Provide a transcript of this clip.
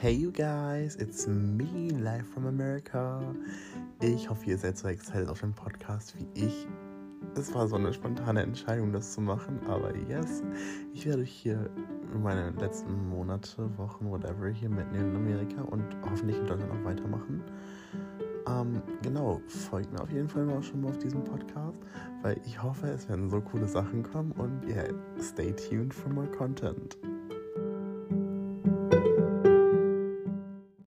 Hey you guys, it's me live from America. Ich hoffe, ihr seid so excited auf den Podcast wie ich. Es war so eine spontane Entscheidung, das zu machen, aber yes, ich werde euch hier meine letzten Monate, Wochen, whatever hier mitnehmen in Amerika und hoffentlich in Deutschland auch weitermachen. Ähm, genau, folgt mir auf jeden Fall auch schon mal auf diesem Podcast, weil ich hoffe, es werden so coole Sachen kommen und yeah, stay tuned for more content.